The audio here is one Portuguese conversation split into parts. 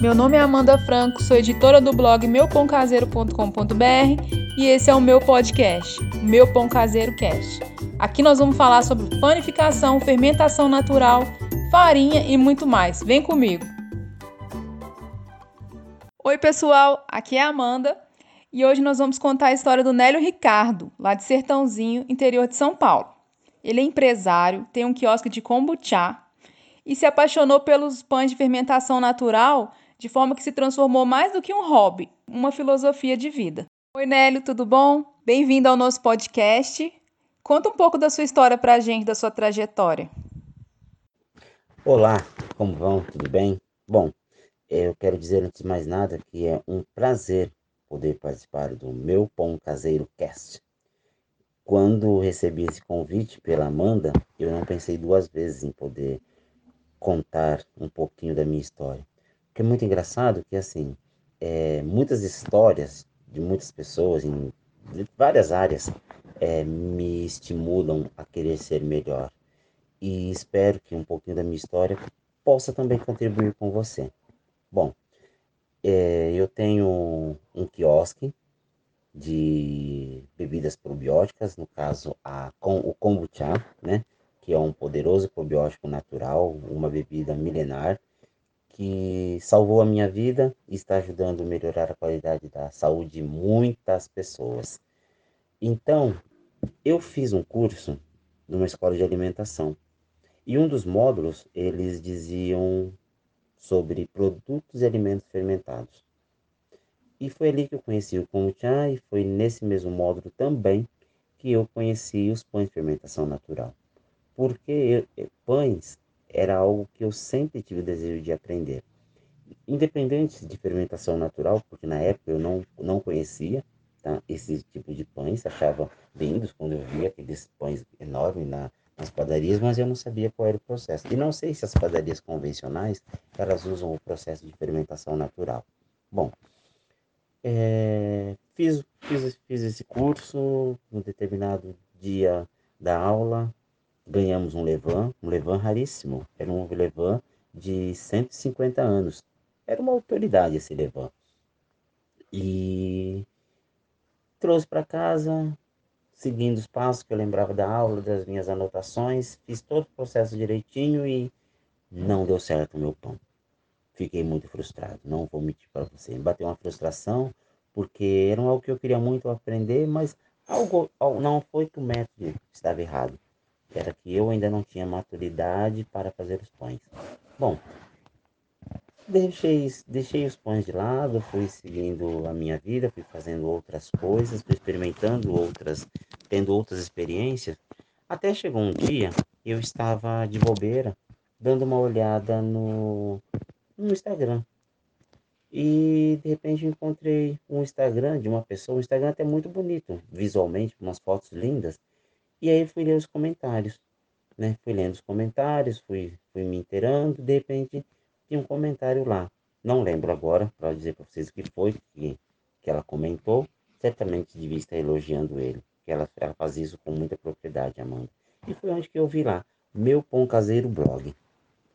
Meu nome é Amanda Franco, sou editora do blog meupãocaseiro.com.br e esse é o meu podcast, Meu Pão Caseiro Cast. Aqui nós vamos falar sobre panificação, fermentação natural, farinha e muito mais. Vem comigo! Oi, pessoal, aqui é a Amanda e hoje nós vamos contar a história do Nélio Ricardo, lá de Sertãozinho, interior de São Paulo. Ele é empresário, tem um quiosque de kombucha e se apaixonou pelos pães de fermentação natural de forma que se transformou mais do que um hobby, uma filosofia de vida. Oi, Nélio, tudo bom? Bem-vindo ao nosso podcast. Conta um pouco da sua história para a gente, da sua trajetória. Olá, como vão? Tudo bem? Bom, eu quero dizer antes de mais nada que é um prazer poder participar do meu Pão Caseiro Cast. Quando recebi esse convite pela Amanda, eu não pensei duas vezes em poder contar um pouquinho da minha história. É muito engraçado que, assim, é, muitas histórias de muitas pessoas em várias áreas é, me estimulam a querer ser melhor. E espero que um pouquinho da minha história possa também contribuir com você. Bom, é, eu tenho um quiosque de bebidas probióticas, no caso a, com, o kombucha, né, que é um poderoso probiótico natural, uma bebida milenar que salvou a minha vida e está ajudando a melhorar a qualidade da saúde de muitas pessoas. Então, eu fiz um curso numa escola de alimentação e um dos módulos eles diziam sobre produtos e alimentos fermentados. E foi ali que eu conheci o kombucha e foi nesse mesmo módulo também que eu conheci os pães de fermentação natural. Porque pães era algo que eu sempre tive o desejo de aprender. Independente de fermentação natural, porque na época eu não, não conhecia tá, esse tipo de pães, achava lindos quando eu via aqueles pães enormes na, nas padarias, mas eu não sabia qual era o processo. E não sei se as padarias convencionais, elas usam o processo de fermentação natural. Bom, é, fiz, fiz, fiz esse curso, um determinado dia da aula, ganhamos um Levan, um Levan raríssimo. Era um Levan de 150 anos. Era uma autoridade esse Levan. E trouxe para casa, seguindo os passos que eu lembrava da aula, das minhas anotações, fiz todo o processo direitinho e não deu certo o meu pão fiquei muito frustrado, não vou mentir para você. Me bateu uma frustração, porque era algo que eu queria muito aprender, mas algo não foi que o método estava errado. Era que eu ainda não tinha maturidade para fazer os pães. Bom, deixei, deixei os pães de lado, fui seguindo a minha vida, fui fazendo outras coisas, fui experimentando outras, tendo outras experiências. Até chegou um dia, eu estava de bobeira, dando uma olhada no, no Instagram. E de repente encontrei um Instagram de uma pessoa, um Instagram até muito bonito, visualmente, com umas fotos lindas. E aí fui ler os comentários, né? Fui lendo os comentários, fui, fui me inteirando, de repente tinha um comentário lá. Não lembro agora, para dizer para vocês o que foi que, que ela comentou. Certamente devia estar elogiando ele, que ela, ela faz isso com muita propriedade, Amanda. E foi onde que eu vi lá, meu pão caseiro blog.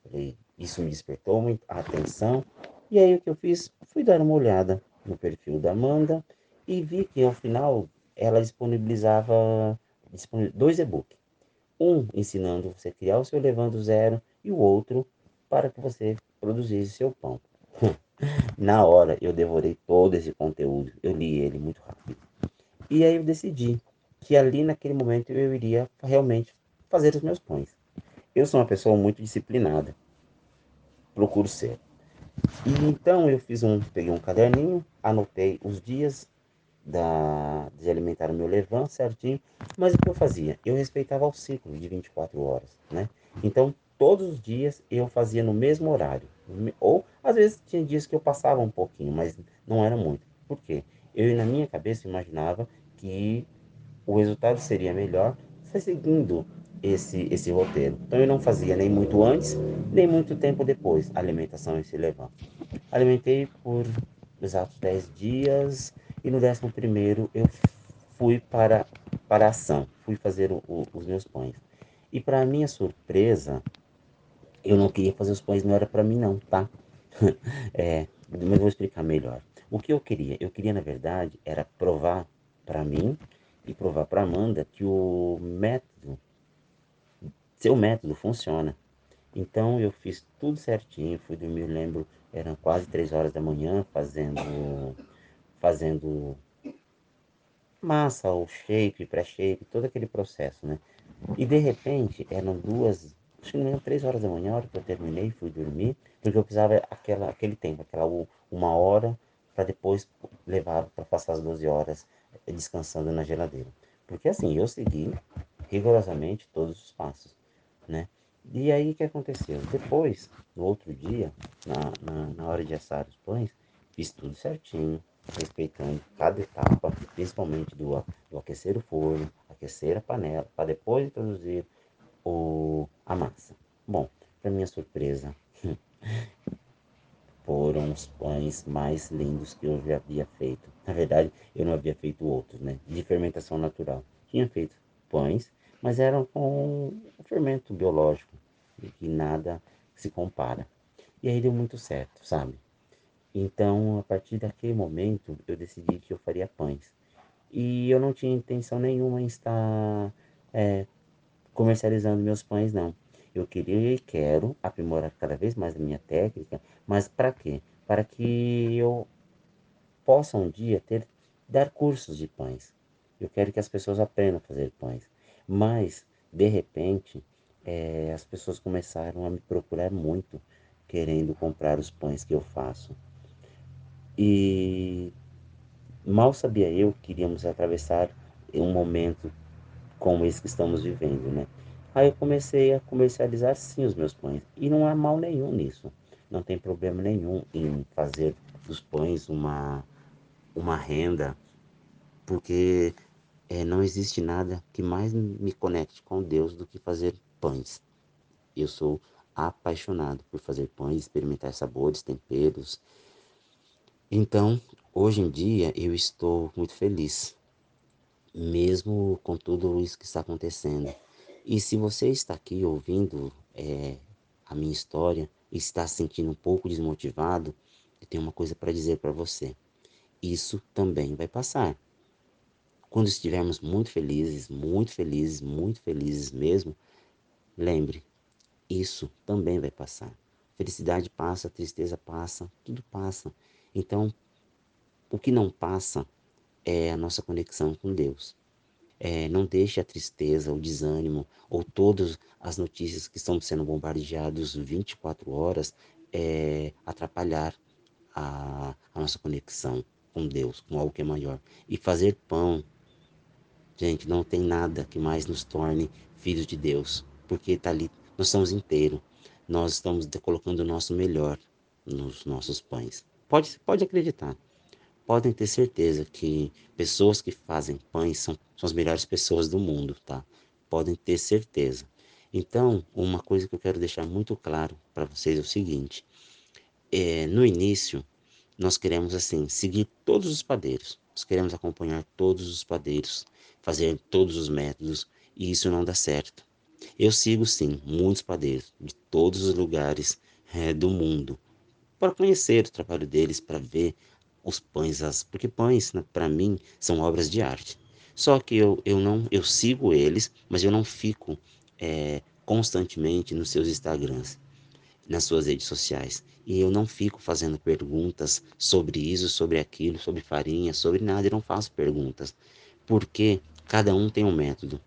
Falei, isso me despertou muito a atenção. E aí o que eu fiz? Fui dar uma olhada no perfil da Amanda e vi que ao final ela disponibilizava dois e-books. Um ensinando você a criar o seu levando zero e o outro para que você produzisse seu pão. Na hora eu devorei todo esse conteúdo, eu li ele muito rápido. E aí eu decidi que ali naquele momento eu iria realmente fazer os meus pães. Eu sou uma pessoa muito disciplinada procuro ser. E então eu fiz um, peguei um caderninho, anotei os dias da, de alimentar o meu levan certinho, mas o que eu fazia? Eu respeitava o ciclo de 24 horas, né? Então todos os dias eu fazia no mesmo horário, ou às vezes tinha dias que eu passava um pouquinho, mas não era muito. Por quê? Eu na minha cabeça imaginava que o resultado seria melhor seguindo esse, esse roteiro. Então eu não fazia nem muito antes, nem muito tempo depois a alimentação em se levar. Alimentei por exatos 10 dias e no 11 primeiro eu fui para, para a ação, fui fazer o, o, os meus pães. E para minha surpresa, eu não queria fazer os pães, não era para mim não, tá? é, mas vou explicar melhor. O que eu queria? Eu queria, na verdade, era provar para mim e provar para Amanda que o método, seu método funciona. Então eu fiz tudo certinho, fui dormir, lembro, eram quase três horas da manhã fazendo fazendo massa, o shape, pré-shape, todo aquele processo, né? E de repente eram duas, acho que não três horas da manhã, a hora que eu terminei, fui dormir, porque eu precisava aquela, aquele tempo, aquela uma hora para depois levar para passar as 12 horas descansando na geladeira. Porque assim, eu segui rigorosamente todos os passos, né? E aí o que aconteceu? Depois, no outro dia, na, na, na hora de assar os pães, fiz tudo certinho, respeitando cada etapa, principalmente do, do aquecer o forno, aquecer a panela, para depois introduzir o, a massa. Bom, para minha surpresa, foram os pães mais lindos que eu já havia feito. Na verdade, eu não havia feito outros, né? De fermentação natural. Tinha feito pães, mas eram com fermento biológico, que nada se compara. E aí deu muito certo, sabe? Então, a partir daquele momento, eu decidi que eu faria pães. E eu não tinha intenção nenhuma em estar é, comercializando meus pães, não. Eu queria e quero aprimorar cada vez mais a minha técnica, mas para quê? Para que eu possa um dia ter dar cursos de pães. Eu quero que as pessoas aprendam a fazer pães. Mas, de repente, é, as pessoas começaram a me procurar muito, querendo comprar os pães que eu faço. E mal sabia eu que iríamos atravessar um momento como esse que estamos vivendo, né? Aí eu comecei a comercializar sim os meus pães. E não há mal nenhum nisso. Não tem problema nenhum em fazer dos pães uma, uma renda, porque é, não existe nada que mais me conecte com Deus do que fazer pães. Eu sou apaixonado por fazer pães, experimentar sabores, temperos, então, hoje em dia, eu estou muito feliz, mesmo com tudo isso que está acontecendo. E se você está aqui ouvindo é, a minha história e está se sentindo um pouco desmotivado, eu tenho uma coisa para dizer para você. Isso também vai passar. Quando estivermos muito felizes, muito felizes, muito felizes mesmo, lembre, isso também vai passar. Felicidade passa, tristeza passa, tudo passa. Então, o que não passa é a nossa conexão com Deus. É, não deixe a tristeza, o desânimo ou todas as notícias que estão sendo bombardeadas 24 horas é, atrapalhar a, a, nossa conexão com Deus, com algo que é maior. E fazer pão, gente, não tem nada que mais nos torne filhos de Deus, porque está ali, nós estamos inteiros, nós estamos colocando o nosso melhor nos nossos pães. Pode, pode acreditar. Podem ter certeza que pessoas que fazem pães são, são as melhores pessoas do mundo, tá? Podem ter certeza. Então, uma coisa que eu quero deixar muito claro para vocês é o seguinte: é, no início, nós queremos assim seguir todos os padeiros, nós queremos acompanhar todos os padeiros, fazer todos os métodos e isso não dá certo. Eu sigo sim muitos padeiros de todos os lugares é, do mundo, para conhecer o trabalho deles, para ver os pães, as, porque pães, né, para mim, são obras de arte. Só que eu, eu não, eu sigo eles, mas eu não fico é, constantemente nos seus Instagrams, nas suas redes sociais. E eu não fico fazendo perguntas sobre isso, sobre aquilo, sobre farinha, sobre nada. Eu não faço perguntas, porque cada um tem um método.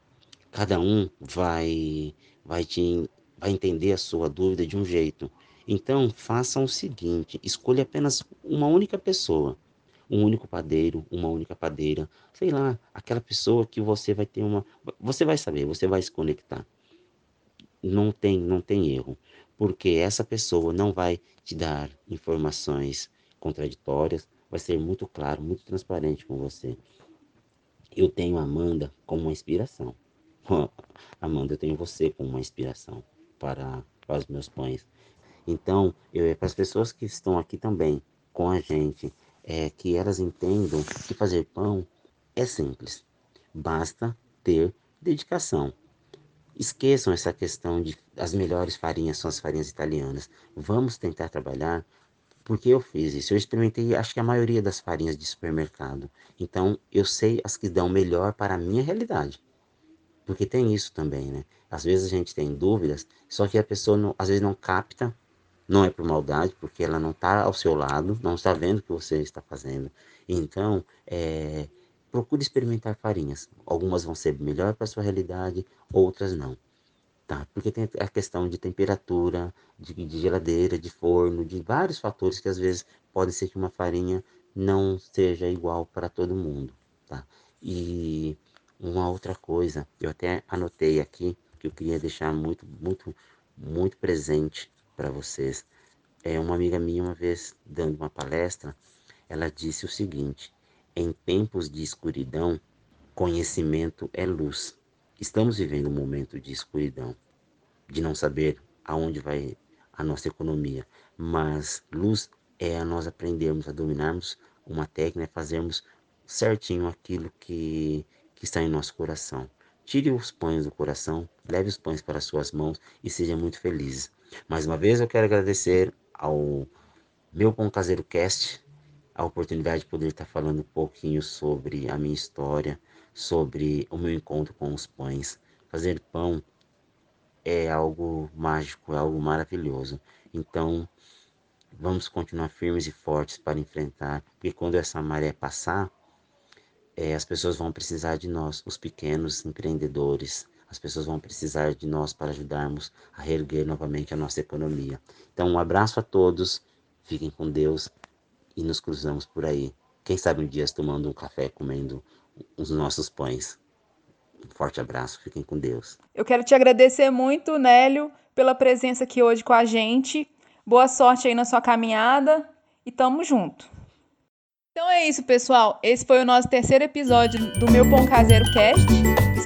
Cada um vai, vai te, vai entender a sua dúvida de um jeito. Então, façam o seguinte: escolha apenas uma única pessoa, um único padeiro, uma única padeira, sei lá, aquela pessoa que você vai ter uma. Você vai saber, você vai se conectar. Não tem, não tem erro, porque essa pessoa não vai te dar informações contraditórias, vai ser muito claro, muito transparente com você. Eu tenho a Amanda como uma inspiração. Amanda, eu tenho você como uma inspiração para, para os meus pães. Então, eu, para as pessoas que estão aqui também com a gente, é, que elas entendam que fazer pão é simples. Basta ter dedicação. Esqueçam essa questão de as melhores farinhas são as farinhas italianas. Vamos tentar trabalhar Por que eu fiz isso? Eu experimentei, acho que a maioria das farinhas de supermercado. Então, eu sei as que dão melhor para a minha realidade. Porque tem isso também, né? Às vezes a gente tem dúvidas, só que a pessoa não, às vezes não capta, não é por maldade, porque ela não está ao seu lado, não está vendo o que você está fazendo. Então, é, procure experimentar farinhas. Algumas vão ser melhor para sua realidade, outras não. Tá? Porque tem a questão de temperatura, de, de, geladeira, de forno, de vários fatores que às vezes pode ser que uma farinha não seja igual para todo mundo. Tá? E uma outra coisa, eu até anotei aqui que eu queria deixar muito, muito, muito presente para vocês. É uma amiga minha uma vez dando uma palestra, ela disse o seguinte: em tempos de escuridão, conhecimento é luz. Estamos vivendo um momento de escuridão, de não saber aonde vai a nossa economia, mas luz é nós aprendermos a dominarmos uma técnica, fazermos certinho aquilo que, que está em nosso coração. Tire os pães do coração, leve os pães para suas mãos e seja muito felizes. Mais uma vez eu quero agradecer ao meu Pão Caseiro Cast, a oportunidade de poder estar falando um pouquinho sobre a minha história, sobre o meu encontro com os pães. Fazer pão é algo mágico, é algo maravilhoso. Então, vamos continuar firmes e fortes para enfrentar, porque quando essa maré passar, é, as pessoas vão precisar de nós, os pequenos empreendedores. As pessoas vão precisar de nós para ajudarmos a reerguer novamente a nossa economia. Então, um abraço a todos, fiquem com Deus e nos cruzamos por aí. Quem sabe um dia tomando um café, comendo os nossos pães. Um forte abraço, fiquem com Deus. Eu quero te agradecer muito, Nélio, pela presença aqui hoje com a gente. Boa sorte aí na sua caminhada e tamo junto. Então é isso, pessoal. Esse foi o nosso terceiro episódio do meu Pão Caseiro Cast.